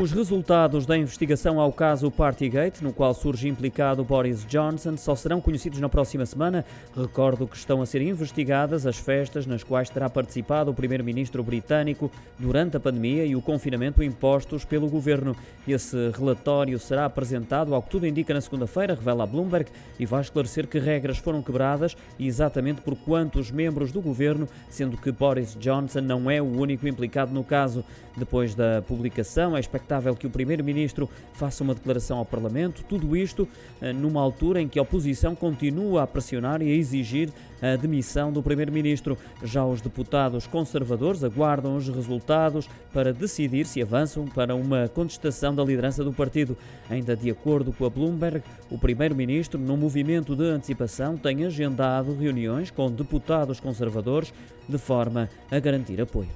Os resultados da investigação ao caso Partygate, no qual surge implicado Boris Johnson, só serão conhecidos na próxima semana. Recordo que estão a ser investigadas as festas nas quais terá participado o primeiro-ministro britânico durante a pandemia e o confinamento impostos pelo governo. Esse relatório será apresentado, ao que tudo indica, na segunda-feira, revela a Bloomberg, e vai esclarecer que regras foram quebradas e exatamente por quantos membros do governo, sendo que Boris Johnson não é o único implicado no caso. Depois da publicação, expectável que o Primeiro-Ministro faça uma declaração ao Parlamento, tudo isto eh, numa altura em que a oposição continua a pressionar e a exigir a demissão do Primeiro-Ministro. Já os deputados conservadores aguardam os resultados para decidir se avançam para uma contestação da liderança do partido. Ainda de acordo com a Bloomberg, o Primeiro-Ministro, num movimento de antecipação, tem agendado reuniões com deputados conservadores de forma a garantir apoio.